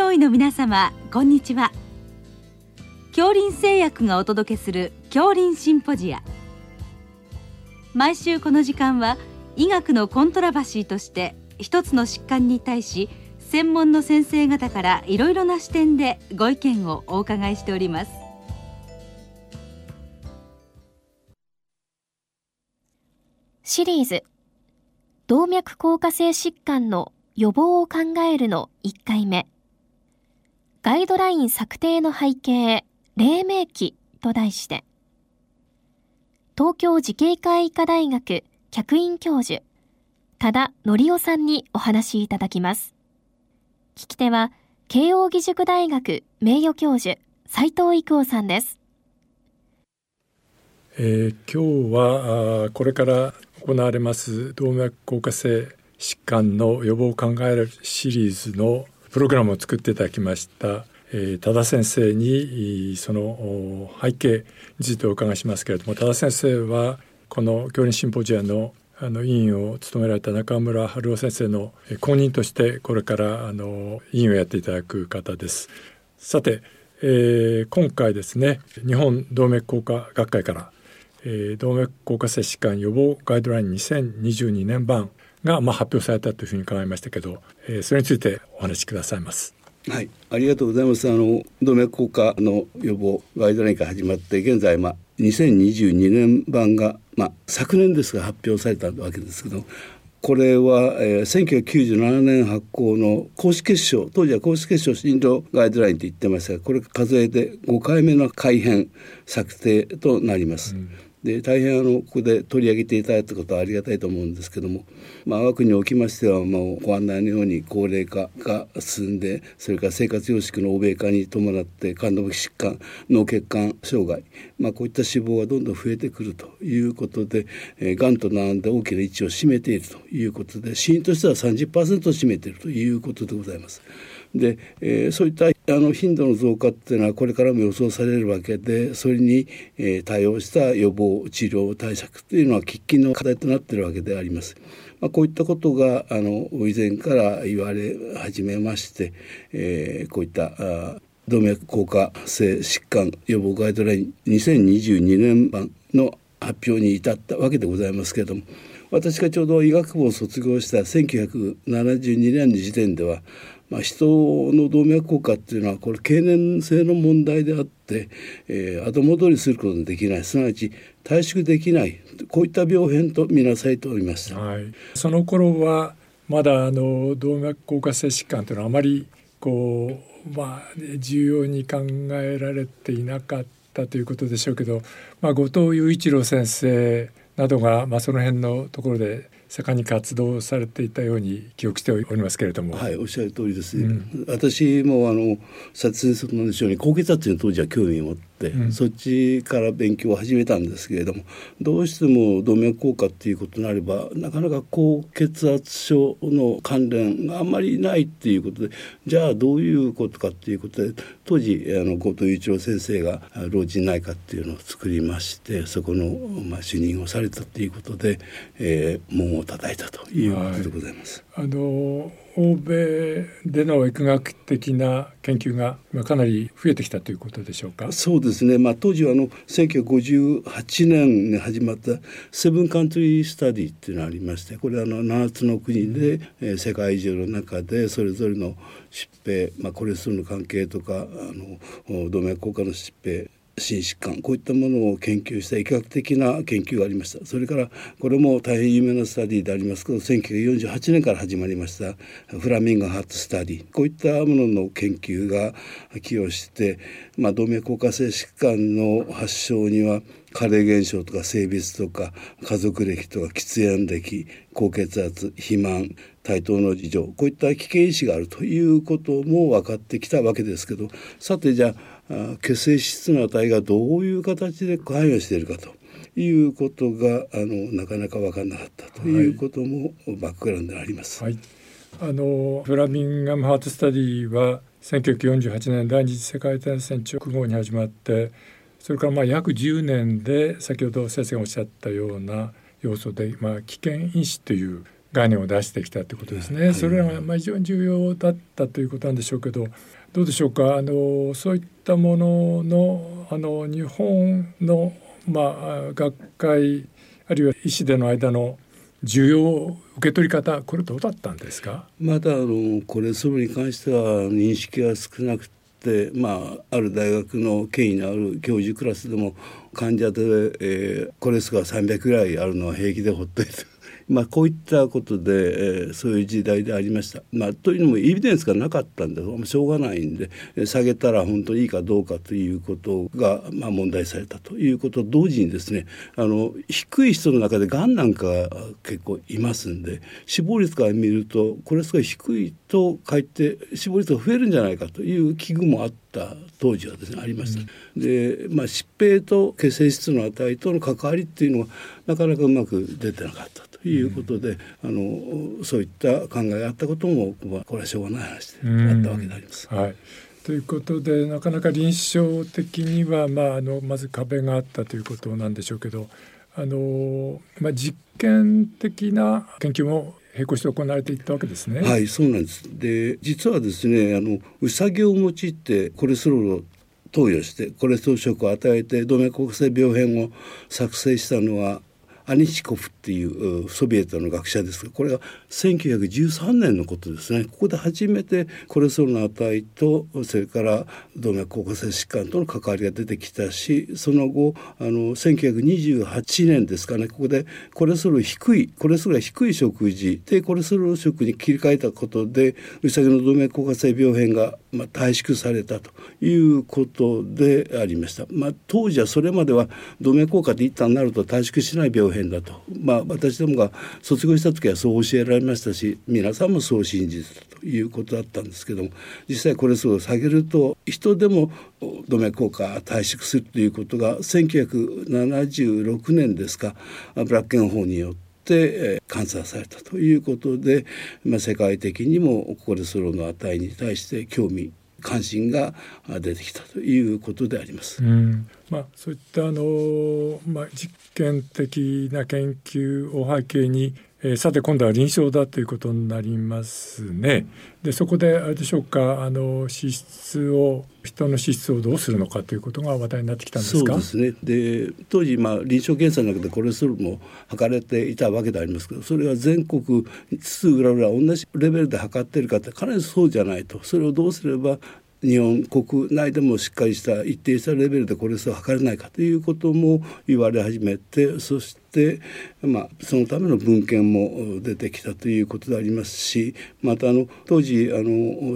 上位の皆様こんにちは。恐林製薬がお届けする恐林シンポジア。毎週この時間は医学のコントラバシーとして一つの疾患に対し専門の先生方からいろいろな視点でご意見をお伺いしております。シリーズ。動脈硬化性疾患の予防を考えるの1回目。ガイドライン策定の背景黎明期と題して東京慈恵会医科大学客員教授多田則夫さんにお話しいただきます。聞き手は慶應義塾大学名誉教授斉藤育夫さんです、えー、今日はこれから行われます動脈硬化性疾患の予防を考えるシリーズのプログラムを作っていただきましたえー、多田先生にその背景についてお伺いしますけれども多田先生はこの教練シンポジアのあの委員を務められた中村春夫先生の後任としてこれからあの委員をやっていただく方です。さて、えー、今回ですね日本動脈硬化学会から、えー、動脈硬化性疾患予防ガイドライン2022年版が、まあ、発表されたというふうに伺いましたけど、えー、それについてお話しくださいます。はい、ありがとうございます。あの動脈硬化の予防ガイドラインから始まって現在まあ2022年版がまあ昨年ですが発表されたわけですけど。これは、えー、1997年発行の公式結晶当時は公式結晶診療ガイドラインと言ってましたがこれ数えて5回目の改編策定となります。うんで大変あのここで取り上げていただいたことはありがたいと思うんですけども、まあ、我が国におきましてはもうご案内のように高齢化が進んでそれから生活様式の欧米化に伴って冠動脈疾患脳血管障害、まあ、こういった死亡がどんどん増えてくるということで、えー、がんと並んで大きな位置を占めているということで死因としては30%を占めているということでございます。で、えー、そういったあの頻度の増加っていうのはこれからも予想されるわけでそれに、対応した予防治療対策というのは喫緊の課題となっているわけであります。まあ、こういったことがあの以前から言われ始めまして、えー、こういった動脈硬化性疾患予防ガイドライン2022年版の発表に至ったわけでございますけれども私がちょうど医学部を卒業した1972年の時点ではまあ、人の動脈硬化っていうのはこれ経年性の問題であって、えー、後戻りすることができない。すなわち退縮できない。こういった病変と見なされております。はい、その頃はまだあの動脈硬化性疾患というのはあまりこうまあ重要に考えられていなかったということでしょうけど、まあ、後藤雄一郎先生などが、まあ、その辺のところで盛んに活動されていたように記憶しておりますけれども。はい、おっしゃる通りです。うん、私もあの殺人のように高血圧に当時は興味を持って、うん、そっちから勉強を始めたんですけれども、どうしても動脈硬化っていうことになれば、なかなか高血圧症の関連があんまりないっていうことで、じゃあどういうことかっていうことで、当時あの後藤雄一郎先生が老人内科っていうのを作りまして、そこのまあ主任をされたっていうことで、えー、門を叩いたということでございます。はい、あの欧米での疫学的な研究がかなり増えてきたということでしょうか？そうですね。まあ当時はあの1958年に始まったセブンカントリースタディっていうのがありまして、これはあの7つの国で、えー、世界中の中でそれぞれの疾病、まあコレステロールの関係とかあの動脈硬化の疾病心疾患こういったものを研究した医学的な研究がありました。それからこれも大変有名なスタディでありますけど1948年から始まりましたフラミンガハートスタディ。こういったものの研究が寄与して、まあ、動脈硬化性疾患の発症には加齢現象とか性別とか家族歴とか喫煙歴高血圧肥満対等の事情こういった危険因子があるということも分かってきたわけですけど。さてじゃあ血清質の値がどういう形で関与しているかということがあのなかなか分からなかったということもバックグラウンドにあります。はい、あのフラミンガムハートスタディは1948年第二次世界大戦直後に始まってそれからまあ約10年で先ほど先生がおっしゃったような要素で、まあ、危険因子という概念を出してきたということですね。はい、それがまあ非常に重要だったということなんでしょうけどどうでしょうか？あのそういったもののあの日本の、まあ、学会あるいは医師での間の需要受け取り方これどうだったんですか？まだあのコレステロールに関しては認識が少なくてまあ、ある大学の権威のある教授クラスでも患者で、えー、コレスが300ぐらいあるのは平気でほっといて。まあ、こういったことで、えー、そういう時代でありました。まあ、というのもエビデンスがなかったんでしょうがないんで下げたら本当にいいかどうかということが、まあ、問題されたということと同時にですねあの低い人の中でがんなんか結構いますんで死亡率から見るとこれすごい低いとかえって死亡率が増えるんじゃないかという危惧もあった当時はですねありました。うん、で、まあ、疾病と血清質の値との関わりっていうのはなかなかうまく出てなかったということで、うん、あのそういった考えがあったことも、まあ、これはしょうがない話であったわけであります。はいということでなかなか臨床的には、まあ、あのまず壁があったということなんでしょうけどあの、まあ、実験的な研究も並行して行われていったわけですね。はい、そうなんです。で、実はですね、あのウサギを用いてコレステロールを投与してコレステロール食を与えて動脈硬化性病変を作成したのはアニチコフっていうソビエトの学者ですがこれは1913年のことですねここで初めてコレステロールの値とそれから動脈硬化性疾患との関わりが出てきたしその後あの1928年ですかねここでコレステロール低いコレステロールが低い食事低コレステロール食に切り替えたことでウサギの動脈硬化性病変がまあ、短縮されたということでありました。まあ、当時はそれまでは動脈硬化で一旦なると短縮しない病変だと、まあ、私どもが卒業した時はそう教えられましたし皆さんもそう信じてたということだったんですけども実際コレステロールを下げると人でも動脈硬化短縮するということが1976年ですかブラッケン法によってて観察されたということで、まあ、世界的にもコレステロールの値に対して興味関心が出てきたということであります。うん、まあ、そういったあの、まあ、実験的な研究を背景にえー、さて今度は臨床だということになりますね。でそこであれでしょうかあの脂質を人の脂質をどうするのかということが話題になってきたんですか？そうですね。で当時まあ臨床検査の中でコレステロールも測れていたわけでありますけど、それは全国津々浦々同じレベルで測っているかってかなりそうじゃないと。それをどうすれば日本国内でもしっかりした一定したレベルでコレステロールを測れないかということも言われ始めてそして、まあ、そのための文献も出てきたということでありますしまたあの当時あの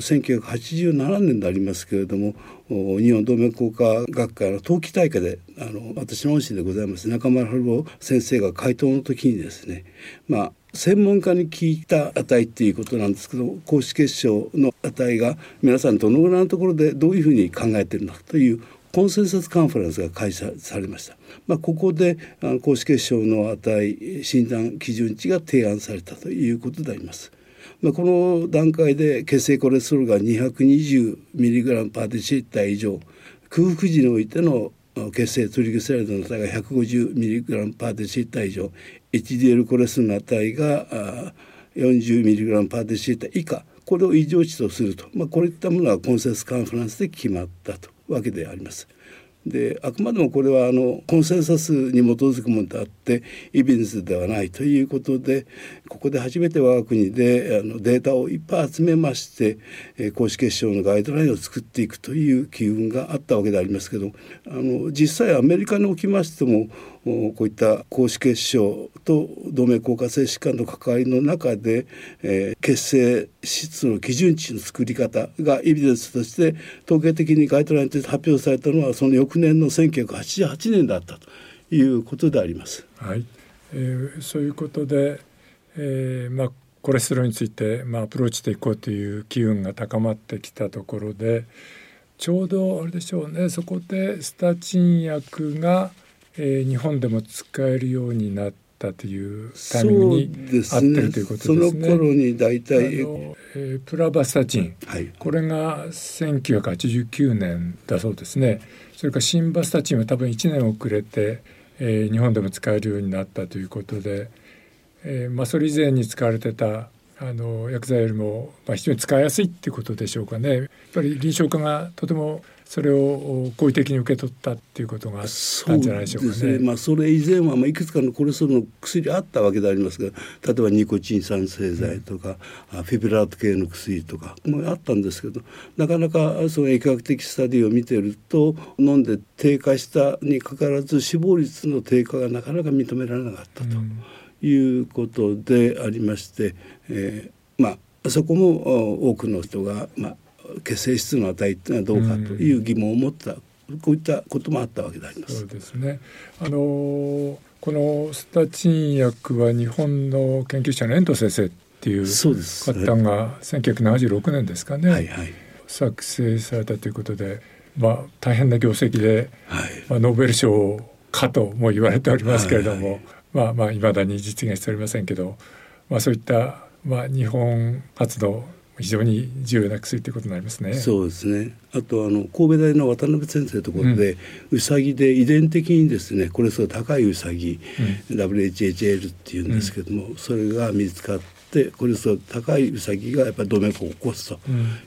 1987年でありますけれども日本動脈硬化学会の冬季大会であの私の恩師でございます。中村春夫先生が回答の時にですねまあ専門家に聞いた値っていうことなんですけど公式結晶の値が皆さんどのぐらいのところでどういうふうに考えてるのかというコンセンサスカンファレンスが開催されました。まあ、ここであの公式結晶の値診断基準値が提案されたということであります。まあ、この段階で血清コレステロールが 220mg パーデシリッター以上空腹時においての血清トリグセライドの値が 150mg パーデシリッター以上 HDL コレステロールの値が 40mg パーデシリッター以下これを異常値とすると、まあ、こういったものはコンセンサスカンフランスで決まったとわけであります。であくまでもこれはあのコンセンサスに基づくものであってイビデンスではないということでここで初めて我が国であのデータをいっぱい集めまして、え公式結晶のガイドラインを作っていくという機運があったわけでありますけどあの実際アメリカにおきましてもこういった高脂血症と動脈硬化性疾患の関わりの中で、えー、血清質の基準値の作り方がエビデンスとして統計的にガイドラインとして発表されたのはその翌年の1988年だったということであります。はい、えー、そういうことで、えー、まあコレステロールについて、まあ、アプローチしていこうという機運が高まってきたところでちょうどあれでしょうねそこでスタチン薬がえー、日本でも使えるようになったというタイミングに合ってるということですね。その頃に大体、えー、プラバスタチン、はい、これが1989年だそうですね。それからシンバスタチンは多分1年遅れて、えー、日本でも使えるようになったということで、えーまあ、それ以前に使われてたあの薬剤よりも、まあ、非常に使いやすいっていうことでしょうかね。やっぱり臨床家がとてもそれを好意的に受け取ったっていうことがあったんじゃないでしょうかね。ねまあ、それ以前はまあいくつかのコレステロールの薬あったわけでありますが例えばニコチン酸製剤とか、うん、フィブラート系の薬とかもあったんですけどなかなかその疫学的スタディを見てると飲んで低下したにかかわらず死亡率の低下がなかなか認められなかったということでありまして、えー、まあそこも多くの人が、まあ、血清質の値っていうのはどうかという疑問を持った、こういったこともあったわけであります。そうですね。あのこのスタチン薬は日本の研究者の遠藤先生っていう方が1976年ですかね、はいはい、作成されたということで、まあ、大変な業績で、はい、まあ、ノーベル賞かとも言われておりますけれども、はいはい、まあまあいまだに実現しておりませんけど、まあ、そういった、まあ、日本初の非常に重要な薬ということになりますね。そうですね。あとあの神戸大の渡辺先生のところで、うん、ウサギで遺伝的にですね、これそ高いウサギ、うん、WHHL っていうんですけども、うん、それが見つかって。これそ高いウサギがやっぱり動脈を起こすと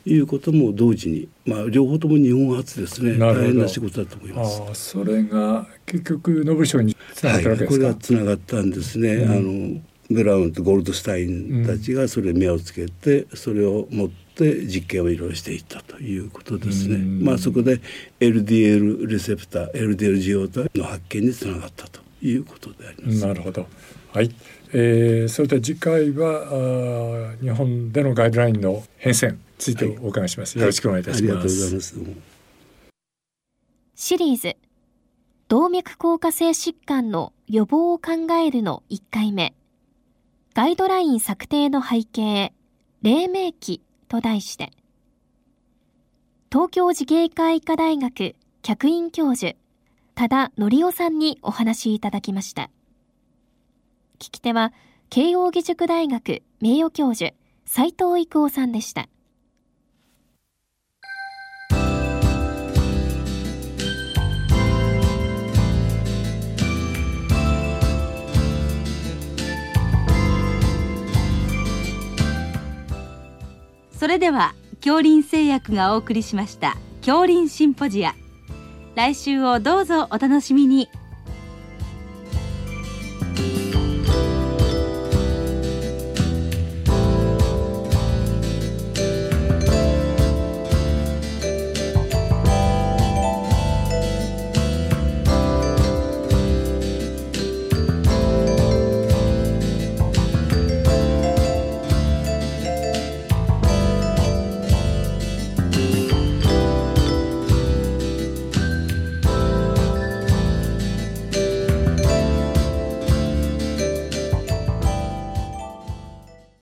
いうことも同時に、まあ両方とも日本初ですね大変な仕事だと思います。あそれが結局ノーベル賞につながったわけですか？はい、これがつながったんですね。あのブラウンとゴールドスタインたちがそれに目をつけて、それを持って実験をいろいろしていったということですね。まあそこで LDL レセプター LDL 受容体の発見につながったということであります。なるほど。はい。えー、それで次回はあ日本でのガイドラインの変遷についてお伺いします、はい、よろしくお願いいたします、はい、ありがとうございますシリーズ動脈硬化性疾患の予防を考えるの1回目ガイドライン策定の背景、黎明期と題して、東京慈恵会医科大学客員教授、多田則夫さんにお話いただきました。聞き手は、慶應義塾大学名誉教授、斉藤育夫さんでした。それでは恐林製薬がお送りしました恐林シンポジア来週をどうぞお楽しみに。